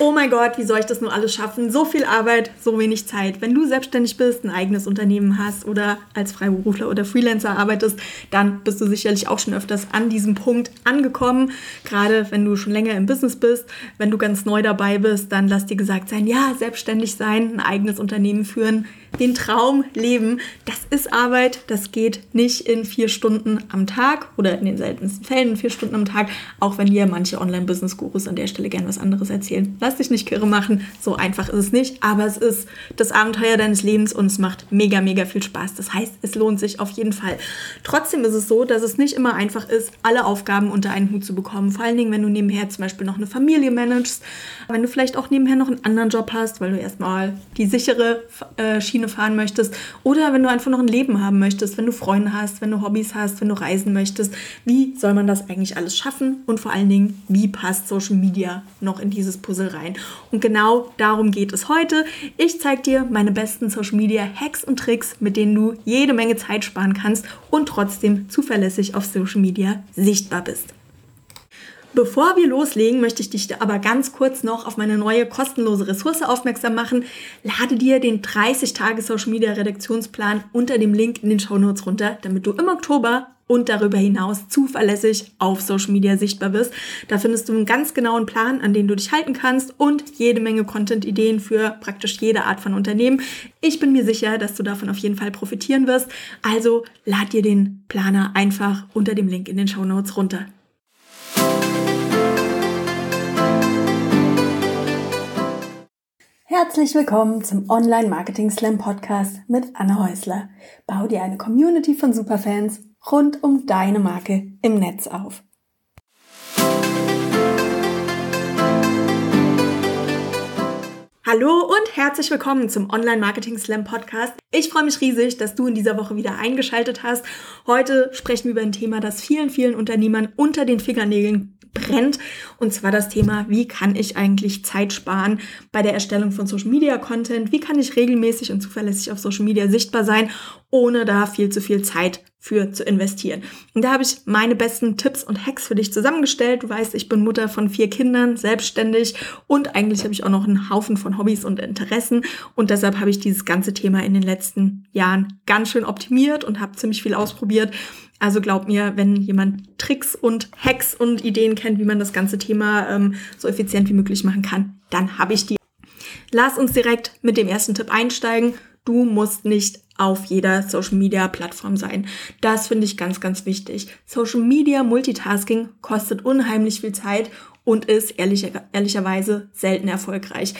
oh mein Gott, wie soll ich das nur alles schaffen? So viel Arbeit, so wenig Zeit. Wenn du selbstständig bist, ein eigenes Unternehmen hast oder als Freiberufler oder Freelancer arbeitest, dann bist du sicherlich auch schon öfters an diesem Punkt angekommen. Gerade wenn du schon länger im Business bist, wenn du ganz neu dabei bist, dann lass dir gesagt sein, ja, selbstständig sein, ein eigenes Unternehmen führen, den Traum leben. Das ist Arbeit, das geht nicht in vier Stunden am Tag oder in den seltensten Fällen in vier Stunden am Tag, auch wenn dir manche Online-Business-Gurus an der Stelle gern was anderes erzählen. Lass dich nicht kirre machen, so einfach ist es nicht, aber es ist das Abenteuer deines Lebens und es macht mega, mega viel Spaß. Das heißt, es lohnt sich auf jeden Fall. Trotzdem ist es so, dass es nicht immer einfach ist, alle Aufgaben unter einen Hut zu bekommen. Vor allen Dingen, wenn du nebenher zum Beispiel noch eine Familie managst, wenn du vielleicht auch nebenher noch einen anderen Job hast, weil du erstmal die sichere äh, Schiene fahren möchtest oder wenn du einfach noch ein Leben haben möchtest, wenn du Freunde hast, wenn du Hobbys hast, wenn du reisen möchtest. Wie soll man das eigentlich alles schaffen und vor allen Dingen, wie passt Social Media noch in dieses Puzzle rein? Und genau darum geht es heute. Ich zeige dir meine besten Social Media Hacks und Tricks, mit denen du jede Menge Zeit sparen kannst und trotzdem zuverlässig auf Social Media sichtbar bist. Bevor wir loslegen, möchte ich dich aber ganz kurz noch auf meine neue kostenlose Ressource aufmerksam machen. Lade dir den 30 Tage Social Media Redaktionsplan unter dem Link in den Show Notes runter, damit du im Oktober und darüber hinaus zuverlässig auf Social Media sichtbar bist. Da findest du einen ganz genauen Plan, an den du dich halten kannst und jede Menge Content-Ideen für praktisch jede Art von Unternehmen. Ich bin mir sicher, dass du davon auf jeden Fall profitieren wirst. Also lad dir den Planer einfach unter dem Link in den Show Notes runter. Herzlich willkommen zum Online Marketing Slam Podcast mit Anne Häusler. Bau dir eine Community von Superfans rund um deine Marke im Netz auf. Hallo und herzlich willkommen zum Online Marketing Slam Podcast. Ich freue mich riesig, dass du in dieser Woche wieder eingeschaltet hast. Heute sprechen wir über ein Thema, das vielen, vielen Unternehmern unter den Fingernägeln brennt. Und zwar das Thema, wie kann ich eigentlich Zeit sparen bei der Erstellung von Social Media Content? Wie kann ich regelmäßig und zuverlässig auf Social Media sichtbar sein, ohne da viel zu viel Zeit für zu investieren. Und da habe ich meine besten Tipps und Hacks für dich zusammengestellt. Du weißt, ich bin Mutter von vier Kindern, selbstständig und eigentlich habe ich auch noch einen Haufen von Hobbys und Interessen. Und deshalb habe ich dieses ganze Thema in den letzten Jahren ganz schön optimiert und habe ziemlich viel ausprobiert. Also glaub mir, wenn jemand Tricks und Hacks und Ideen kennt, wie man das ganze Thema ähm, so effizient wie möglich machen kann, dann habe ich die. Lass uns direkt mit dem ersten Tipp einsteigen. Du musst nicht auf jeder Social Media Plattform sein. Das finde ich ganz, ganz wichtig. Social Media Multitasking kostet unheimlich viel Zeit und ist ehrlicher, ehrlicherweise selten erfolgreich.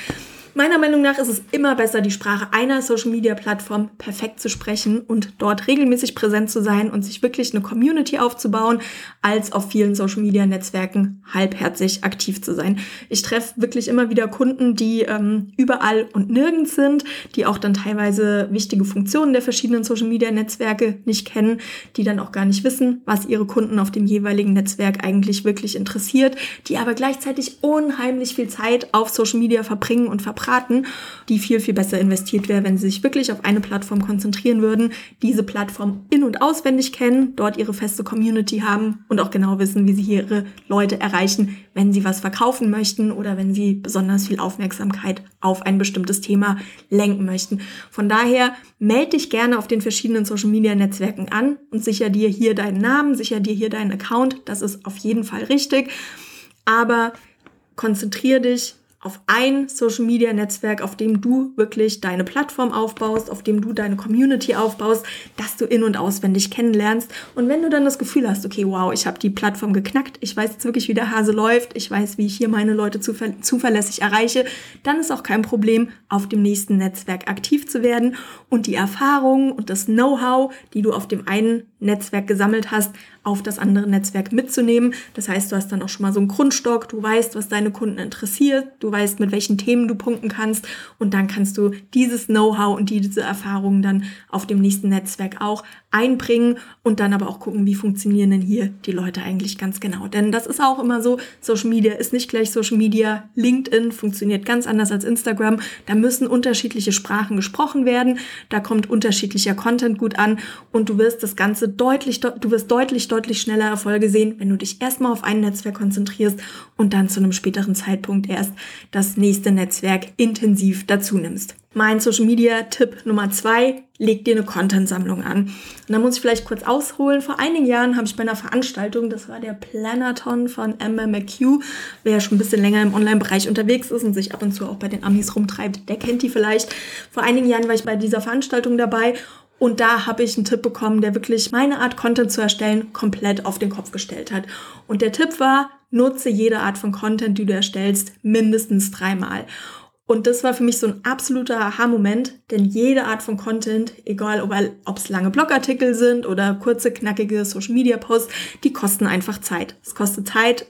Meiner Meinung nach ist es immer besser, die Sprache einer Social-Media-Plattform perfekt zu sprechen und dort regelmäßig präsent zu sein und sich wirklich eine Community aufzubauen, als auf vielen Social-Media-Netzwerken halbherzig aktiv zu sein. Ich treffe wirklich immer wieder Kunden, die ähm, überall und nirgends sind, die auch dann teilweise wichtige Funktionen der verschiedenen Social-Media-Netzwerke nicht kennen, die dann auch gar nicht wissen, was ihre Kunden auf dem jeweiligen Netzwerk eigentlich wirklich interessiert, die aber gleichzeitig unheimlich viel Zeit auf Social-Media verbringen und verbringen verbraten, die viel, viel besser investiert wäre, wenn sie sich wirklich auf eine Plattform konzentrieren würden, diese Plattform in- und auswendig kennen, dort ihre feste Community haben und auch genau wissen, wie sie hier ihre Leute erreichen, wenn sie was verkaufen möchten oder wenn sie besonders viel Aufmerksamkeit auf ein bestimmtes Thema lenken möchten. Von daher melde dich gerne auf den verschiedenen Social Media Netzwerken an und sicher dir hier deinen Namen, sicher dir hier deinen Account. Das ist auf jeden Fall richtig. Aber konzentriere dich auf ein Social Media Netzwerk, auf dem du wirklich deine Plattform aufbaust, auf dem du deine Community aufbaust, dass du in- und auswendig kennenlernst. Und wenn du dann das Gefühl hast, okay, wow, ich habe die Plattform geknackt, ich weiß jetzt wirklich, wie der Hase läuft, ich weiß, wie ich hier meine Leute zuver zuverlässig erreiche, dann ist auch kein Problem, auf dem nächsten Netzwerk aktiv zu werden und die Erfahrungen und das Know-how, die du auf dem einen Netzwerk gesammelt hast, auf das andere Netzwerk mitzunehmen. Das heißt, du hast dann auch schon mal so einen Grundstock, du weißt, was deine Kunden interessiert, du weißt, mit welchen Themen du punkten kannst und dann kannst du dieses Know-how und diese Erfahrungen dann auf dem nächsten Netzwerk auch einbringen und dann aber auch gucken, wie funktionieren denn hier die Leute eigentlich ganz genau. Denn das ist auch immer so, Social Media ist nicht gleich Social Media. LinkedIn funktioniert ganz anders als Instagram. Da müssen unterschiedliche Sprachen gesprochen werden. Da kommt unterschiedlicher Content gut an und du wirst das Ganze deutlich, du wirst deutlich, deutlich schneller Erfolge sehen, wenn du dich erstmal auf ein Netzwerk konzentrierst und dann zu einem späteren Zeitpunkt erst das nächste Netzwerk intensiv dazu nimmst. Mein Social Media Tipp Nummer zwei, leg dir eine Content-Sammlung an. Und da muss ich vielleicht kurz ausholen. Vor einigen Jahren habe ich bei einer Veranstaltung, das war der Planaton von Emma McHugh, wer schon ein bisschen länger im Online-Bereich unterwegs ist und sich ab und zu auch bei den Amis rumtreibt, der kennt die vielleicht. Vor einigen Jahren war ich bei dieser Veranstaltung dabei und da habe ich einen Tipp bekommen, der wirklich meine Art Content zu erstellen komplett auf den Kopf gestellt hat. Und der Tipp war, nutze jede Art von Content, die du erstellst, mindestens dreimal. Und das war für mich so ein absoluter Aha-Moment, denn jede Art von Content, egal ob es lange Blogartikel sind oder kurze, knackige Social-Media-Posts, die kosten einfach Zeit. Es kostet Zeit,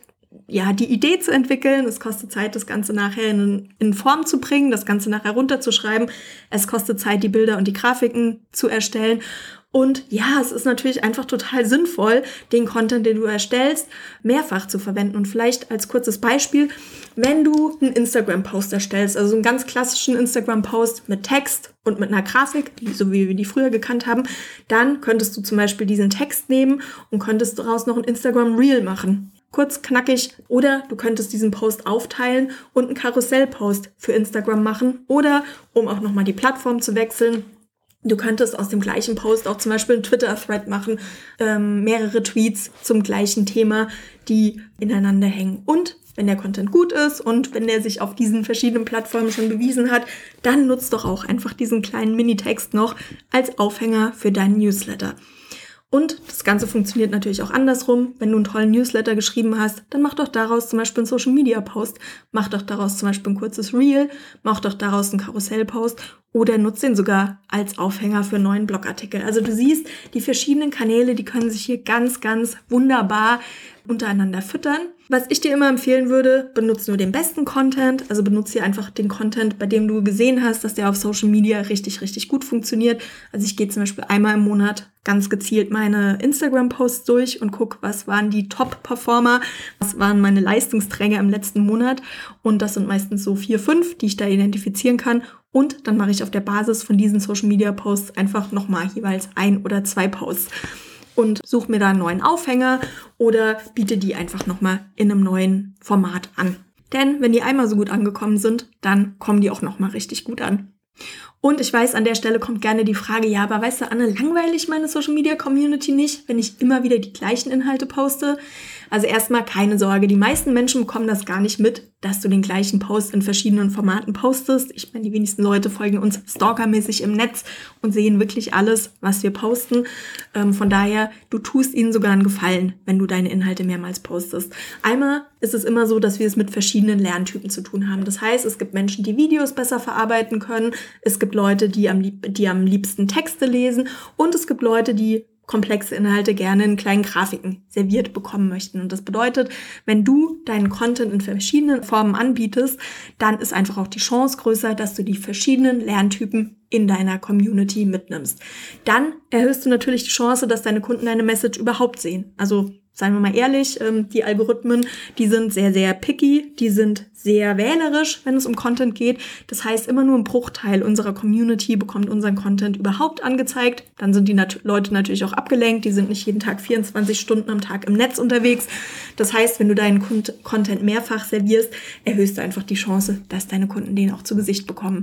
ja, die Idee zu entwickeln. Es kostet Zeit, das Ganze nachher in, in Form zu bringen, das Ganze nachher runterzuschreiben. Es kostet Zeit, die Bilder und die Grafiken zu erstellen. Und ja, es ist natürlich einfach total sinnvoll, den Content, den du erstellst, mehrfach zu verwenden. Und vielleicht als kurzes Beispiel, wenn du einen Instagram-Post erstellst, also einen ganz klassischen Instagram-Post mit Text und mit einer Grafik, so wie wir die früher gekannt haben, dann könntest du zum Beispiel diesen Text nehmen und könntest daraus noch ein Instagram-Reel machen. Kurz knackig. Oder du könntest diesen Post aufteilen und einen Karussell-Post für Instagram machen. Oder um auch nochmal die Plattform zu wechseln, Du könntest aus dem gleichen Post auch zum Beispiel einen Twitter-Thread machen, ähm, mehrere Tweets zum gleichen Thema, die ineinander hängen. Und wenn der Content gut ist und wenn der sich auf diesen verschiedenen Plattformen schon bewiesen hat, dann nutzt doch auch einfach diesen kleinen Minitext noch als Aufhänger für deinen Newsletter. Und das Ganze funktioniert natürlich auch andersrum. Wenn du einen tollen Newsletter geschrieben hast, dann mach doch daraus zum Beispiel einen Social Media Post. Mach doch daraus zum Beispiel ein kurzes Reel. Mach doch daraus einen Karussell Post oder nutzt den sogar als Aufhänger für einen neuen Blogartikel. Also du siehst, die verschiedenen Kanäle, die können sich hier ganz, ganz wunderbar untereinander füttern. Was ich dir immer empfehlen würde, benutze nur den besten Content. Also benutze hier einfach den Content, bei dem du gesehen hast, dass der auf Social Media richtig, richtig gut funktioniert. Also ich gehe zum Beispiel einmal im Monat ganz gezielt meine Instagram-Posts durch und gucke, was waren die Top-Performer, was waren meine Leistungsträger im letzten Monat. Und das sind meistens so vier, fünf, die ich da identifizieren kann. Und dann mache ich auf der Basis von diesen Social-Media-Posts einfach nochmal jeweils ein oder zwei Posts und suche mir da einen neuen Aufhänger oder biete die einfach nochmal in einem neuen Format an. Denn wenn die einmal so gut angekommen sind, dann kommen die auch nochmal richtig gut an. Und ich weiß, an der Stelle kommt gerne die Frage, ja, aber weißt du, Anne, langweilig meine Social Media Community nicht, wenn ich immer wieder die gleichen Inhalte poste? Also erstmal keine Sorge, die meisten Menschen bekommen das gar nicht mit, dass du den gleichen Post in verschiedenen Formaten postest. Ich meine, die wenigsten Leute folgen uns stalkermäßig im Netz und sehen wirklich alles, was wir posten. Ähm, von daher, du tust ihnen sogar einen Gefallen, wenn du deine Inhalte mehrmals postest. Einmal ist es immer so, dass wir es mit verschiedenen Lerntypen zu tun haben. Das heißt, es gibt Menschen, die Videos besser verarbeiten können. Es gibt Leute, die am, lieb die am liebsten Texte lesen. Und es gibt Leute, die komplexe Inhalte gerne in kleinen Grafiken serviert bekommen möchten. Und das bedeutet, wenn du deinen Content in verschiedenen Formen anbietest, dann ist einfach auch die Chance größer, dass du die verschiedenen Lerntypen in deiner Community mitnimmst. Dann erhöhst du natürlich die Chance, dass deine Kunden deine Message überhaupt sehen. Also seien wir mal ehrlich, ähm, die Algorithmen, die sind sehr, sehr picky, die sind sehr wählerisch, wenn es um Content geht. Das heißt, immer nur ein Bruchteil unserer Community bekommt unseren Content überhaupt angezeigt. Dann sind die nat Leute natürlich auch abgelenkt, die sind nicht jeden Tag 24 Stunden am Tag im Netz unterwegs. Das heißt, wenn du deinen Content mehrfach servierst, erhöhst du einfach die Chance, dass deine Kunden den auch zu Gesicht bekommen.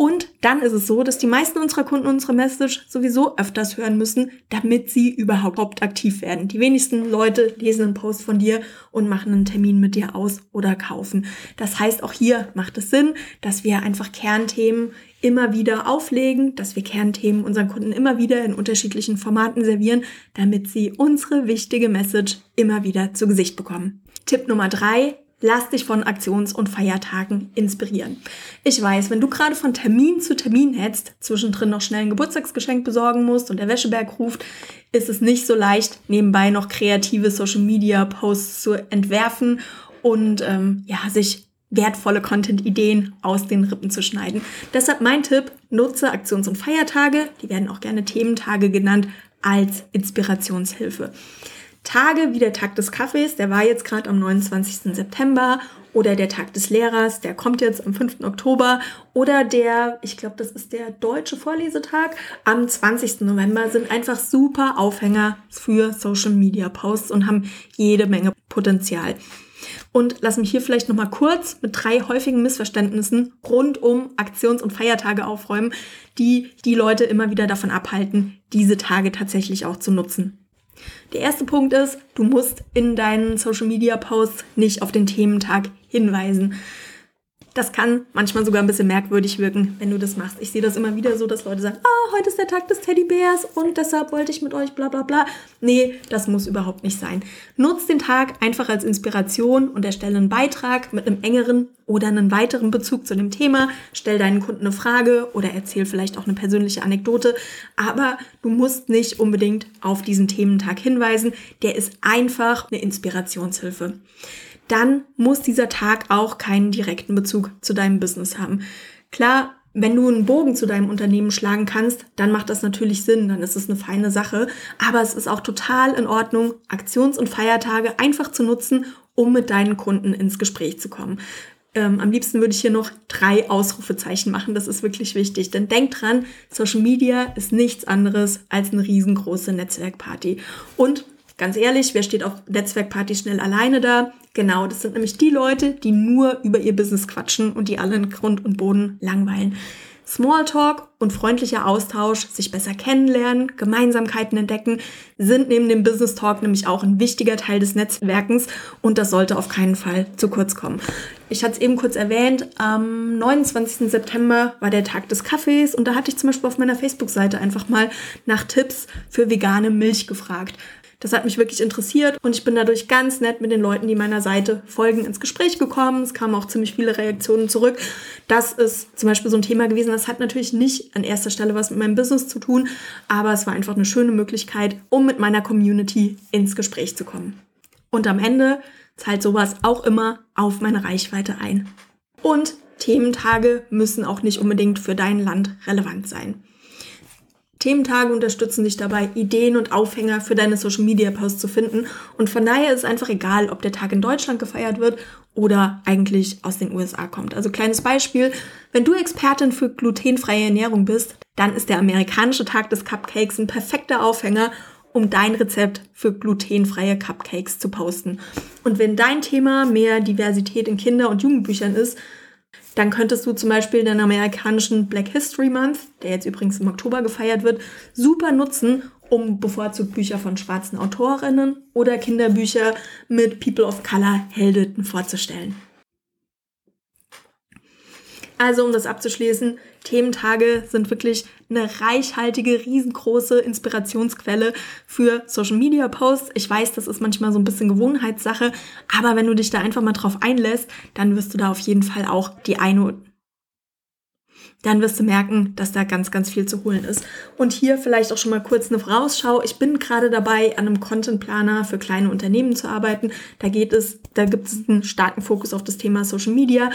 Und dann ist es so, dass die meisten unserer Kunden unsere Message sowieso öfters hören müssen, damit sie überhaupt aktiv werden. Die wenigsten Leute lesen einen Post von dir und machen einen Termin mit dir aus oder kaufen. Das heißt, auch hier macht es Sinn, dass wir einfach Kernthemen immer wieder auflegen, dass wir Kernthemen unseren Kunden immer wieder in unterschiedlichen Formaten servieren, damit sie unsere wichtige Message immer wieder zu Gesicht bekommen. Tipp Nummer drei, Lass dich von Aktions- und Feiertagen inspirieren. Ich weiß, wenn du gerade von Termin zu Termin hetzt, zwischendrin noch schnell ein Geburtstagsgeschenk besorgen musst und der Wäscheberg ruft, ist es nicht so leicht, nebenbei noch kreative Social-Media-Posts zu entwerfen und ähm, ja, sich wertvolle Content-Ideen aus den Rippen zu schneiden. Deshalb mein Tipp, nutze Aktions- und Feiertage, die werden auch gerne Thementage genannt, als Inspirationshilfe. Tage wie der Tag des Kaffees, der war jetzt gerade am 29. September oder der Tag des Lehrers, der kommt jetzt am 5. Oktober oder der, ich glaube, das ist der deutsche Vorlesetag am 20. November sind einfach super Aufhänger für Social Media Posts und haben jede Menge Potenzial. Und lass mich hier vielleicht nochmal kurz mit drei häufigen Missverständnissen rund um Aktions- und Feiertage aufräumen, die die Leute immer wieder davon abhalten, diese Tage tatsächlich auch zu nutzen. Der erste Punkt ist, du musst in deinen Social Media Posts nicht auf den Thementag hinweisen. Das kann manchmal sogar ein bisschen merkwürdig wirken, wenn du das machst. Ich sehe das immer wieder so, dass Leute sagen, ah, heute ist der Tag des Teddybärs und deshalb wollte ich mit euch bla bla bla. Nee, das muss überhaupt nicht sein. Nutz den Tag einfach als Inspiration und erstelle einen Beitrag mit einem engeren oder einen weiteren Bezug zu dem Thema. Stell deinen Kunden eine Frage oder erzähl vielleicht auch eine persönliche Anekdote. Aber du musst nicht unbedingt auf diesen Thementag hinweisen. Der ist einfach eine Inspirationshilfe dann muss dieser Tag auch keinen direkten Bezug zu deinem Business haben. Klar, wenn du einen Bogen zu deinem Unternehmen schlagen kannst, dann macht das natürlich Sinn, dann ist es eine feine Sache. Aber es ist auch total in Ordnung, Aktions- und Feiertage einfach zu nutzen, um mit deinen Kunden ins Gespräch zu kommen. Ähm, am liebsten würde ich hier noch drei Ausrufezeichen machen. Das ist wirklich wichtig. Denn denk dran, Social Media ist nichts anderes als eine riesengroße Netzwerkparty. Und Ganz ehrlich, wer steht auf Netzwerkparty schnell alleine da? Genau, das sind nämlich die Leute, die nur über ihr Business quatschen und die alle in Grund und Boden langweilen. Smalltalk und freundlicher Austausch, sich besser kennenlernen, Gemeinsamkeiten entdecken, sind neben dem Business Talk nämlich auch ein wichtiger Teil des Netzwerkens und das sollte auf keinen Fall zu kurz kommen. Ich hatte es eben kurz erwähnt, am 29. September war der Tag des Kaffees und da hatte ich zum Beispiel auf meiner Facebook-Seite einfach mal nach Tipps für vegane Milch gefragt. Das hat mich wirklich interessiert und ich bin dadurch ganz nett mit den Leuten, die meiner Seite folgen, ins Gespräch gekommen. Es kamen auch ziemlich viele Reaktionen zurück. Das ist zum Beispiel so ein Thema gewesen. Das hat natürlich nicht an erster Stelle was mit meinem Business zu tun, aber es war einfach eine schöne Möglichkeit, um mit meiner Community ins Gespräch zu kommen. Und am Ende zahlt sowas auch immer auf meine Reichweite ein. Und Thementage müssen auch nicht unbedingt für dein Land relevant sein. Thementage unterstützen dich dabei, Ideen und Aufhänger für deine Social Media Posts zu finden. Und von daher ist es einfach egal, ob der Tag in Deutschland gefeiert wird oder eigentlich aus den USA kommt. Also kleines Beispiel, wenn du Expertin für glutenfreie Ernährung bist, dann ist der amerikanische Tag des Cupcakes ein perfekter Aufhänger, um dein Rezept für glutenfreie Cupcakes zu posten. Und wenn dein Thema mehr Diversität in Kinder- und Jugendbüchern ist, dann könntest du zum Beispiel den amerikanischen Black History Month, der jetzt übrigens im Oktober gefeiert wird, super nutzen, um bevorzugt Bücher von schwarzen Autorinnen oder Kinderbücher mit People of Color Heldinnen vorzustellen. Also, um das abzuschließen, Thementage sind wirklich eine reichhaltige, riesengroße Inspirationsquelle für Social Media Posts. Ich weiß, das ist manchmal so ein bisschen Gewohnheitssache, aber wenn du dich da einfach mal drauf einlässt, dann wirst du da auf jeden Fall auch die eine dann wirst du merken, dass da ganz, ganz viel zu holen ist. Und hier vielleicht auch schon mal kurz eine Vorausschau. Ich bin gerade dabei, an einem Content Planer für kleine Unternehmen zu arbeiten. Da geht es, da gibt es einen starken Fokus auf das Thema Social Media.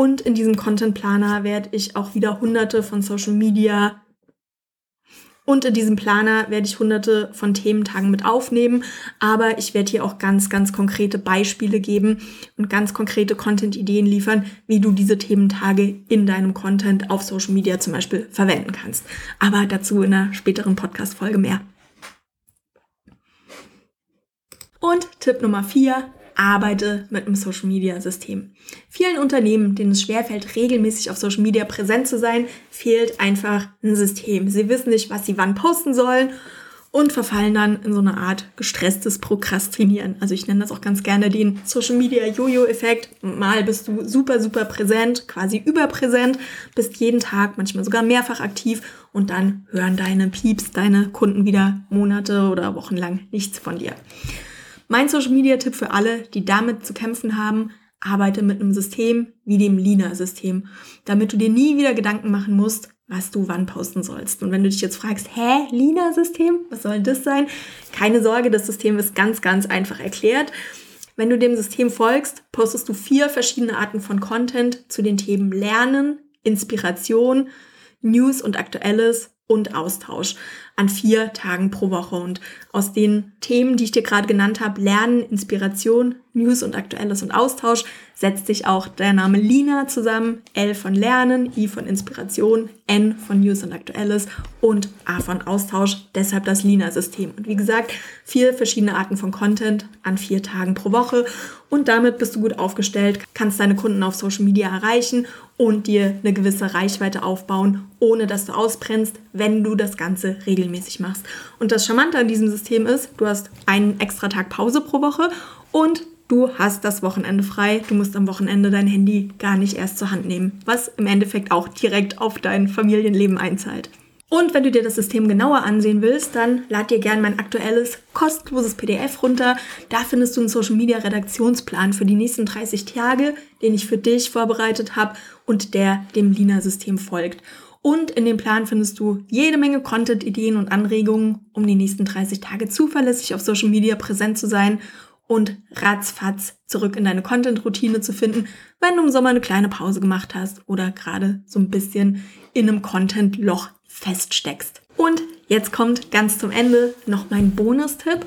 Und in diesem Content Planer werde ich auch wieder hunderte von Social Media und in diesem Planer werde ich hunderte von Thementagen mit aufnehmen, aber ich werde hier auch ganz, ganz konkrete Beispiele geben und ganz konkrete Content-Ideen liefern, wie du diese Thementage in deinem Content auf Social Media zum Beispiel verwenden kannst. Aber dazu in einer späteren Podcast-Folge mehr. Und Tipp Nummer vier, arbeite mit einem Social Media System. Vielen Unternehmen, denen es schwerfällt, regelmäßig auf Social Media präsent zu sein, fehlt einfach ein System. Sie wissen nicht, was sie wann posten sollen und verfallen dann in so eine Art gestresstes Prokrastinieren. Also ich nenne das auch ganz gerne den Social Media Jojo-Effekt. Mal bist du super, super präsent, quasi überpräsent, bist jeden Tag, manchmal sogar mehrfach aktiv und dann hören deine Pieps, deine Kunden wieder Monate oder Wochen lang nichts von dir. Mein Social Media Tipp für alle, die damit zu kämpfen haben, arbeite mit einem System wie dem Lina-System, damit du dir nie wieder Gedanken machen musst, was du wann posten sollst. Und wenn du dich jetzt fragst, hä, Lina-System, was soll das sein? Keine Sorge, das System ist ganz, ganz einfach erklärt. Wenn du dem System folgst, postest du vier verschiedene Arten von Content zu den Themen Lernen, Inspiration, News und Aktuelles und Austausch. An vier Tagen pro Woche. Und aus den Themen, die ich dir gerade genannt habe, Lernen, Inspiration, News und Aktuelles und Austausch, setzt sich auch der Name Lina zusammen. L von Lernen, I von Inspiration, N von News und Aktuelles und A von Austausch. Deshalb das Lina-System. Und wie gesagt, vier verschiedene Arten von Content an vier Tagen pro Woche. Und damit bist du gut aufgestellt, kannst deine Kunden auf Social Media erreichen und dir eine gewisse Reichweite aufbauen, ohne dass du ausbrennst, wenn du das Ganze regelmäßig machst. Und das Charmante an diesem System ist, du hast einen extra Tag Pause pro Woche und du hast das Wochenende frei. Du musst am Wochenende dein Handy gar nicht erst zur Hand nehmen, was im Endeffekt auch direkt auf dein Familienleben einzahlt. Und wenn du dir das System genauer ansehen willst, dann lad dir gerne mein aktuelles kostenloses PDF runter. Da findest du einen Social Media Redaktionsplan für die nächsten 30 Tage, den ich für dich vorbereitet habe und der dem Lina-System folgt. Und in dem Plan findest du jede Menge Content, Ideen und Anregungen, um die nächsten 30 Tage zuverlässig auf Social Media präsent zu sein und ratzfatz zurück in deine Content-Routine zu finden, wenn du im Sommer eine kleine Pause gemacht hast oder gerade so ein bisschen in einem Content-Loch feststeckst. Und jetzt kommt ganz zum Ende noch mein Bonustipp.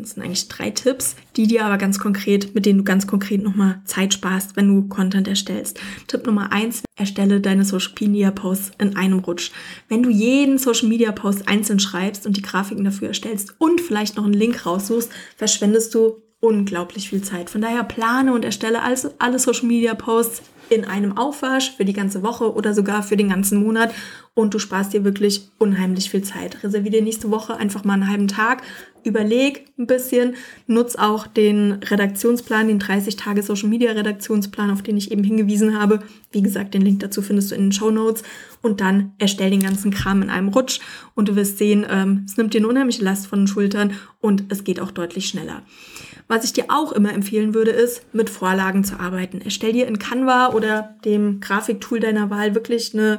Das sind eigentlich drei Tipps, die dir aber ganz konkret, mit denen du ganz konkret nochmal Zeit sparst, wenn du Content erstellst. Tipp Nummer eins, erstelle deine Social Media Posts in einem Rutsch. Wenn du jeden Social Media Post einzeln schreibst und die Grafiken dafür erstellst und vielleicht noch einen Link raussuchst, verschwendest du unglaublich viel Zeit. Von daher plane und erstelle alle Social Media Posts in einem Aufwasch für die ganze Woche oder sogar für den ganzen Monat und du sparst dir wirklich unheimlich viel Zeit. Reserviere nächste Woche einfach mal einen halben Tag, überleg ein bisschen, nutz auch den Redaktionsplan, den 30 Tage Social Media Redaktionsplan, auf den ich eben hingewiesen habe. Wie gesagt, den Link dazu findest du in den Show Notes und dann erstell den ganzen Kram in einem Rutsch und du wirst sehen, ähm, es nimmt dir eine unheimliche Last von den Schultern und es geht auch deutlich schneller. Was ich dir auch immer empfehlen würde, ist, mit Vorlagen zu arbeiten. Erstell dir in Canva oder dem Grafiktool deiner Wahl wirklich eine,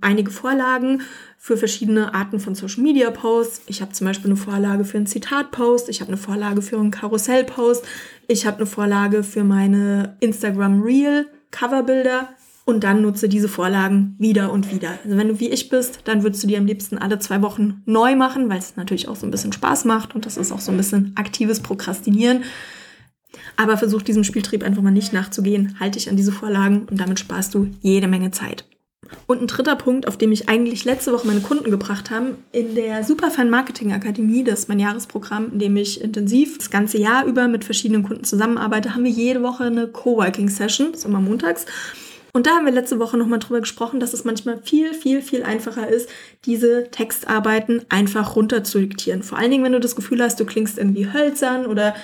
einige Vorlagen für verschiedene Arten von Social Media Posts. Ich habe zum Beispiel eine Vorlage für einen Zitat-Post, ich habe eine Vorlage für einen Karussell-Post, ich habe eine Vorlage für meine Instagram Reel Coverbilder und dann nutze diese Vorlagen wieder und wieder. Also wenn du wie ich bist, dann würdest du die am liebsten alle zwei Wochen neu machen, weil es natürlich auch so ein bisschen Spaß macht und das ist auch so ein bisschen aktives Prokrastinieren. Aber versuch diesem Spieltrieb einfach mal nicht nachzugehen. Halte dich an diese Vorlagen und damit sparst du jede Menge Zeit. Und ein dritter Punkt, auf dem ich eigentlich letzte Woche meine Kunden gebracht habe, in der Superfan Marketing Akademie, das ist mein Jahresprogramm, in dem ich intensiv das ganze Jahr über mit verschiedenen Kunden zusammenarbeite, haben wir jede Woche eine Coworking Session, das ist immer montags. Und da haben wir letzte Woche nochmal drüber gesprochen, dass es manchmal viel, viel, viel einfacher ist, diese Textarbeiten einfach runter zu diktieren. Vor allen Dingen, wenn du das Gefühl hast, du klingst irgendwie hölzern oder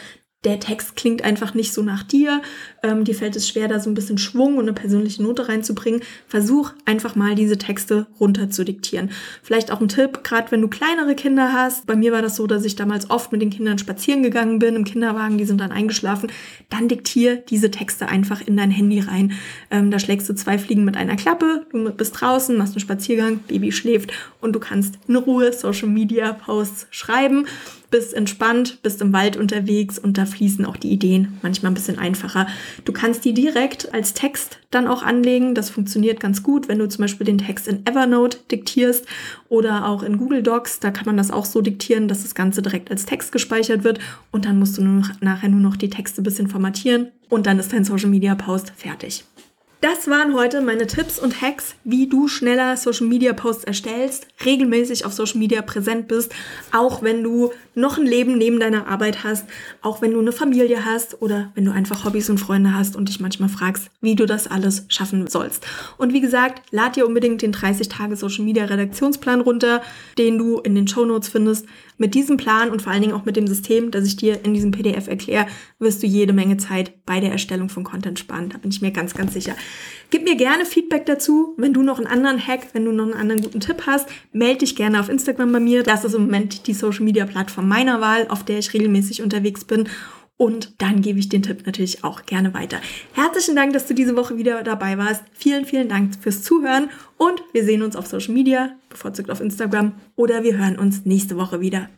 der Text klingt einfach nicht so nach dir, ähm, dir fällt es schwer, da so ein bisschen Schwung und eine persönliche Note reinzubringen, versuch einfach mal diese Texte runter zu diktieren. Vielleicht auch ein Tipp, gerade wenn du kleinere Kinder hast. Bei mir war das so, dass ich damals oft mit den Kindern spazieren gegangen bin im Kinderwagen, die sind dann eingeschlafen. Dann diktier diese Texte einfach in dein Handy rein. Ähm, da schlägst du zwei Fliegen mit einer Klappe, du bist draußen, machst einen Spaziergang, Baby schläft und du kannst in Ruhe Social Media Posts schreiben bist entspannt, bist im Wald unterwegs und da fließen auch die Ideen manchmal ein bisschen einfacher. Du kannst die direkt als Text dann auch anlegen. Das funktioniert ganz gut, wenn du zum Beispiel den Text in Evernote diktierst oder auch in Google Docs. Da kann man das auch so diktieren, dass das Ganze direkt als Text gespeichert wird und dann musst du nur noch, nachher nur noch die Texte ein bisschen formatieren und dann ist dein Social Media Post fertig. Das waren heute meine Tipps und Hacks, wie du schneller Social Media Posts erstellst, regelmäßig auf Social Media präsent bist, auch wenn du noch ein Leben neben deiner Arbeit hast, auch wenn du eine Familie hast oder wenn du einfach Hobbys und Freunde hast und dich manchmal fragst, wie du das alles schaffen sollst. Und wie gesagt, lad dir unbedingt den 30 Tage Social Media Redaktionsplan runter, den du in den Show Notes findest. Mit diesem Plan und vor allen Dingen auch mit dem System, das ich dir in diesem PDF erkläre, wirst du jede Menge Zeit bei der Erstellung von Content sparen. Da bin ich mir ganz, ganz sicher. Gib mir gerne Feedback dazu. Wenn du noch einen anderen Hack, wenn du noch einen anderen guten Tipp hast, melde dich gerne auf Instagram bei mir. Das ist im Moment die Social Media Plattform meiner Wahl, auf der ich regelmäßig unterwegs bin. Und dann gebe ich den Tipp natürlich auch gerne weiter. Herzlichen Dank, dass du diese Woche wieder dabei warst. Vielen, vielen Dank fürs Zuhören und wir sehen uns auf Social Media, bevorzugt auf Instagram oder wir hören uns nächste Woche wieder.